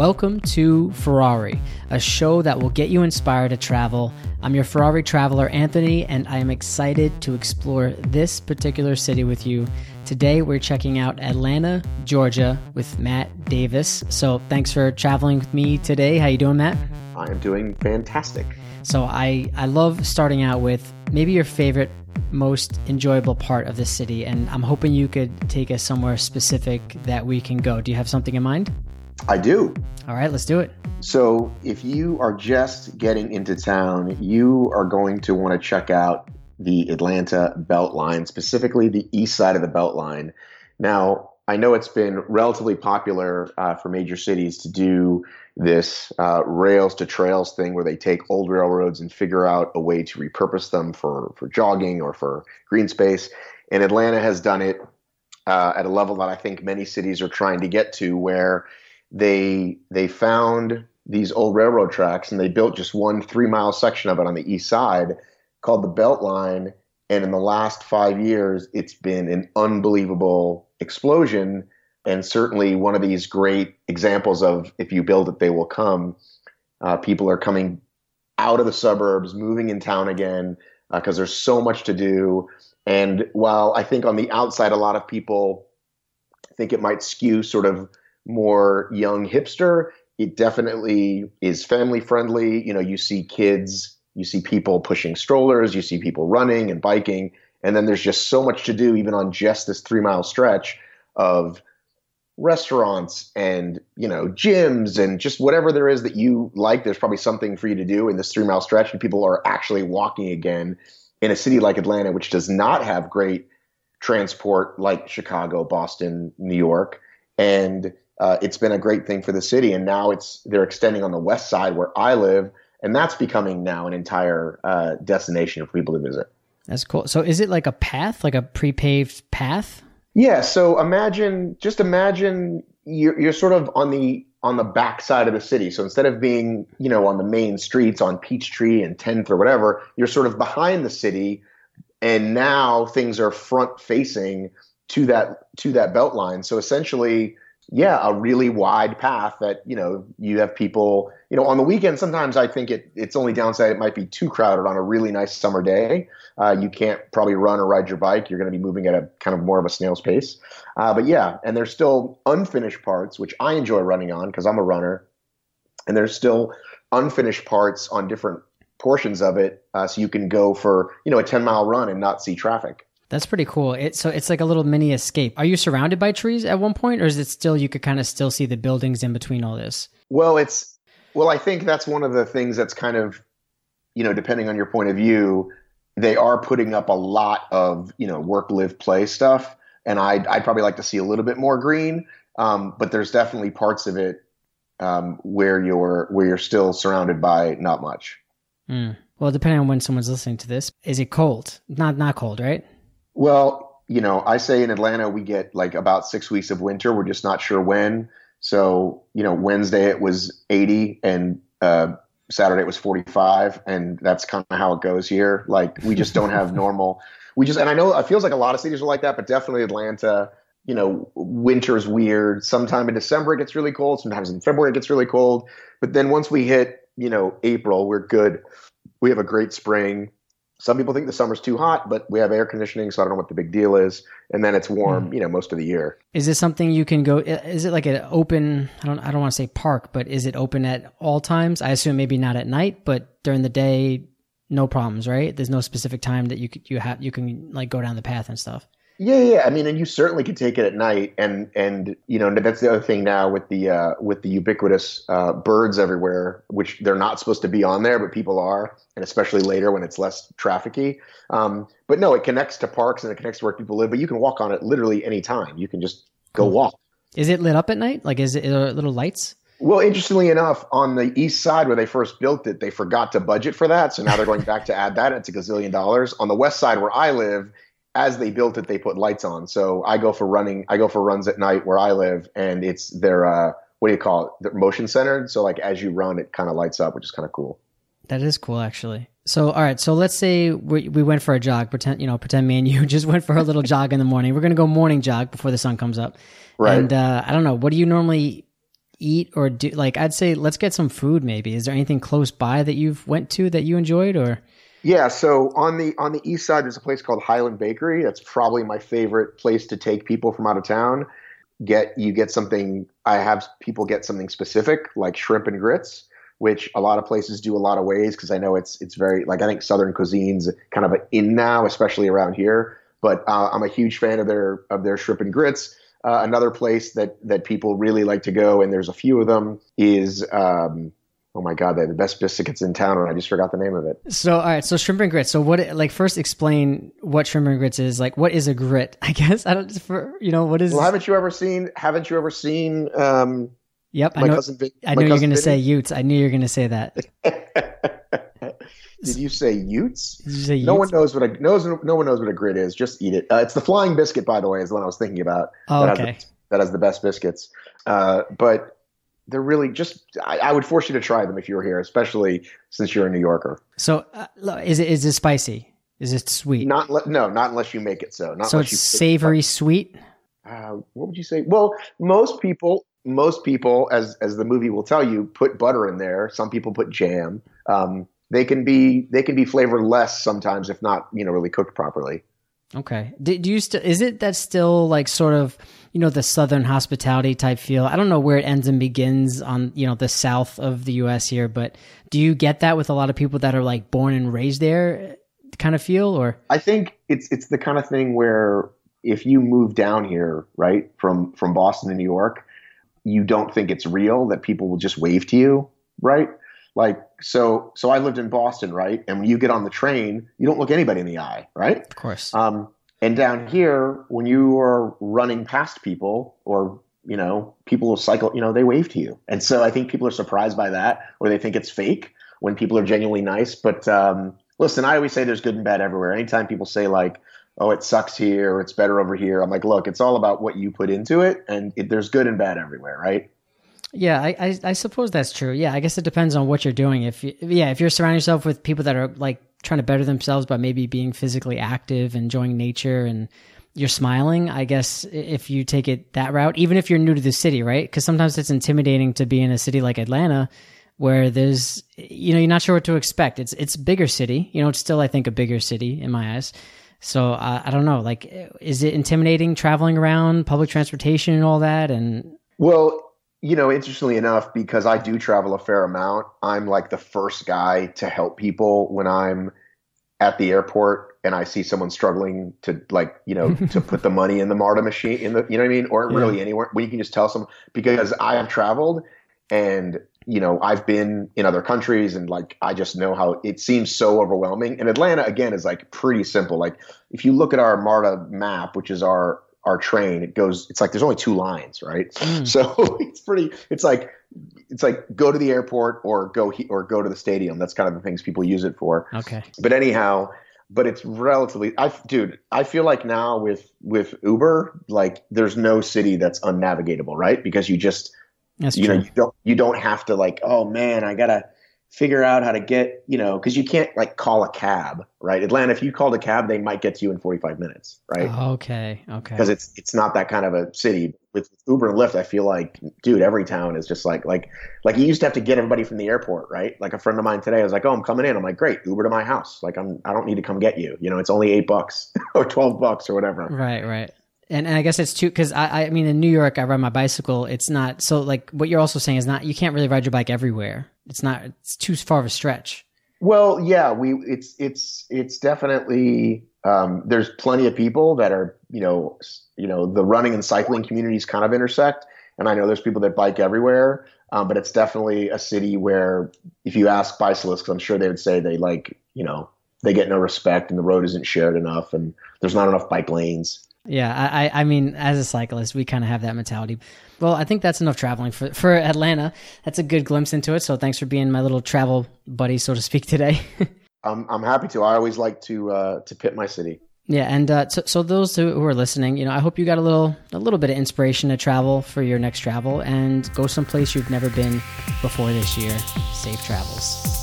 Welcome to Ferrari, a show that will get you inspired to travel. I'm your Ferrari traveler, Anthony, and I am excited to explore this particular city with you. Today, we're checking out Atlanta, Georgia with Matt Davis. So, thanks for traveling with me today. How you doing, Matt? I am doing fantastic. So, I, I love starting out with maybe your favorite most enjoyable part of the city and i'm hoping you could take us somewhere specific that we can go do you have something in mind I do. all right let's do it So, if you are just getting into town, you are going to want to check out the Atlanta Beltline, specifically the east side of the Beltline. Now, I know it's been relatively popular uh, for major cities to do this uh, rails to trails thing where they take old railroads and figure out a way to repurpose them for, for jogging or for green space. And Atlanta has done it uh, at a level that I think many cities are trying to get to, where they they found these old railroad tracks and they built just one three mile section of it on the east side called the Beltline. And in the last five years, it's been an unbelievable explosion and certainly one of these great examples of if you build it, they will come. Uh, people are coming out of the suburbs, moving in town again because there's so much to do. And while I think on the outside, a lot of people think it might skew sort of more young hipster, it definitely is family friendly. You know, you see kids, you see people pushing strollers, you see people running and biking. And then there's just so much to do, even on just this three mile stretch of restaurants and you know gyms and just whatever there is that you like there's probably something for you to do in this three mile stretch and people are actually walking again in a city like atlanta which does not have great transport like chicago boston new york. And uh, it's been a great thing for the city. And now it's they're extending on the west side where i live. And that's becoming now an entire uh, destination for people to visit that's cool so is it like a path like a pre-paved path Yeah. So imagine, just imagine you're, you're sort of on the on the back side of the city. So instead of being, you know, on the main streets on Peachtree and 10th or whatever, you're sort of behind the city, and now things are front facing to that to that belt line. So essentially, yeah, a really wide path that you know you have people. You know, on the weekend, sometimes I think it its only downside it might be too crowded on a really nice summer day. Uh, you can't probably run or ride your bike. You're going to be moving at a kind of more of a snail's pace. Uh, but yeah, and there's still unfinished parts, which I enjoy running on because I'm a runner. And there's still unfinished parts on different portions of it, uh, so you can go for you know a 10 mile run and not see traffic. That's pretty cool it, so it's like a little mini escape are you surrounded by trees at one point or is it still you could kind of still see the buildings in between all this Well, it's well, I think that's one of the things that's kind of, you know, depending on your point of view, they are putting up a lot of you know work, live, play stuff, and I'd I'd probably like to see a little bit more green. Um, but there's definitely parts of it um, where you're where you're still surrounded by not much. Hmm. well depending on when someone's listening to this is it cold not not cold right Well, you know, I say in Atlanta we get like about six weeks of winter. We're just not sure when. So, you know, Wednesday it was 80 and uh, Saturday it was 45. And that's kind of how it goes here. Like, we just don't have normal. We just, and I know it feels like a lot of cities are like that, but definitely Atlanta, you know, winter is weird. Sometime in December it gets really cold. Sometimes in February it gets really cold. But then once we hit, you know, April, we're good. We have a great spring some people think the summer's too hot, but we have air conditioning, so I don't know what the big deal is. And then it's warm, hmm. you know, most of the year. Is this something you can go? Is it like an open? I don't. I don't want to say park, but is it open at all times? I assume maybe not at night, but during the day, no problems, right? There's no specific time that you could, you have you can like go down the path and stuff. Yeah, yeah. I mean, and you certainly could take it at night, and and you know that's the other thing now with the uh, with the ubiquitous uh, birds everywhere, which they're not supposed to be on there, but people are, and especially later when it's less trafficy. Um, but no, it connects to parks and it connects to where people live, but you can walk on it literally any time. You can just go Cool. walk. Is it lit up at night? Like, is it are little lights? Well, interestingly enough, on the east side where they first built it, they forgot to budget for that. So now they're going back to add that. It's a gazillion dollars. On the west side where I live, as they built it, they put lights on. So I go for running. I go for runs at night where I live, and it's their uh, what do you call it? They're motion centered. So like as you run, it kind of lights up, which is kind of cool. That is cool, actually. So, all right. So let's say we, we went for a jog. Pretend, you know, pretend me and you just went for a little jog in the morning. We're going to go morning jog before the sun comes up. Right. And uh, I don't know. What do you normally eat or do like I'd say let's get some food maybe. Is there anything close by that you've went to that you enjoyed or Yeah, so on the on the east side there's a place called Highland Bakery. That's probably my favorite place to take people from out of town. Get you get something I have people get something specific like shrimp and grits, which a lot of places do a lot of ways because I know it's it's very like I think southern cuisine's kind of in now, especially around here. But uh, I'm a huge fan of their of their shrimp and grits. Uh, another place that that people really like to go, and there's a few of them, is um, oh my god, they're the best biscuits in town, and I just forgot the name of it. So all right, so shrimp and grits. So what? Like first, explain what shrimp and grits is. Like, what is a grit? I guess I don't. For you know, what is? Well, haven't you ever seen? Haven't you ever seen? Um, yep, my I know. cousin. Vin- I my knew you were cousin going to say? Utes. I knew you were going to say that. Did you say Utes? Did you say No one knows what a knows. No one knows what a grit is. Just eat it. Uh, it's the flying biscuit, by the way, is the one I was thinking about. Oh, that, okay. has the, that has the best biscuits. Uh, but they're really just. I, I would force you to try them if you were here, especially since you're a New Yorker. So uh, is it is it spicy? Is it sweet? Not le- no, not unless you make it so. Not so it's savory sweet. uh, what would you say? Well, most people, most people, as as the movie will tell you, put butter in there. Some people put jam. Um, they can be they can be flavorless sometimes if not you know really cooked properly. Okay. Do, do you still? Is it that still like sort of you know the southern hospitality type feel? I don't know where it ends and begins on you know the south of the U.S. here, but do you get that with a lot of people that are like born and raised there, kind of feel or? I think it's it's the kind of thing where if you move down here, right, from from Boston to New York, you don't think it's real that people will just wave to you, right? Like so so I lived in Boston, right? And when you get on the train, you don't look anybody in the eye, right? Of course. Um, and down here, when you are running past people or you know, people will cycle, you know, they wave to you. And so I think people are surprised by that or they think it's fake when people are genuinely nice. But um, listen, I always say there's good and bad everywhere. Anytime people say like, oh, it sucks here or it's better over here, I'm like, look, it's all about what you put into it. And it, there's good and bad everywhere, right? Yeah, I, I I suppose that's true. Yeah, I guess it depends on what you're doing. If you, yeah, if you're surrounding yourself with people that are like trying to better themselves by maybe being physically active, enjoying nature, and you're smiling, I guess if you take it that route, even if you're new to the city, right? Because sometimes it's intimidating to be in a city like Atlanta, where there's you know you're not sure what to expect. It's it's a bigger city, you know. It's still I think a bigger city in my eyes. So uh, I don't know. Like, is it intimidating traveling around public transportation and all that? And Well, you know, interestingly enough, because I do travel a fair amount, I'm like the first guy to help people when I'm at the airport and I see someone struggling to like, you know, to put the money in the MARTA machine in the, you know what I mean? Or really anywhere when you can just tell someone because I have traveled and, you know, I've been in other countries and like, I just know how it seems so overwhelming. And Atlanta again is like pretty simple. Like if you look at our MARTA map, which is our, our train, it goes, it's like, there's only two lines, right? Mm. So it's pretty. It's like it's like go to the airport or go he, or go to the stadium. That's kind of the things people use it for. okay, But anyhow, but it's relatively. I dude, I feel like now with with Uber, like there's no city that's unnavigatable, right? Because you just that's you true. know you don't you don't have to like oh man I gotta figure out how to get you know because you can't like call a cab right Atlanta if you called a cab they might get to you in 45 minutes right oh, Okay, okay. because it's it's not that kind of a city with Uber and Lyft. I feel like, dude, every town is just like like like you used to have to get everybody from the airport, right? Like a friend of mine today I was like, "Oh, I'm coming in." I'm like, "Great, Uber to my house." Like I'm I don't need to come get you. You know, it's only eight bucks or twelve bucks or whatever. Right, right. And, and I guess it's too because I, I mean in New York I ride my bicycle. It's not so like what you're also saying is not you can't really ride your bike everywhere. It's not it's too far of a stretch. Well, yeah, we it's it's it's definitely um, there's plenty of people that are you know you know the running and cycling communities kind of intersect, and I know there's people that bike everywhere, um, but it's definitely a city where if you ask bicyclists, I'm sure they would say they like you know they get no respect and the road isn't shared enough and there's not enough bike lanes. Yeah, I, I mean, as a cyclist, we kind of have that mentality. Well, I think that's enough traveling for for Atlanta. That's a good glimpse into it. So thanks for being my little travel buddy, so to speak, today. I'm I'm happy to. I always like to uh, to pit my city. yeah, and uh, so so those who who are listening, you know, I hope you got a little a little bit of inspiration to travel for your next travel and go someplace you've never been before this year. Safe travels.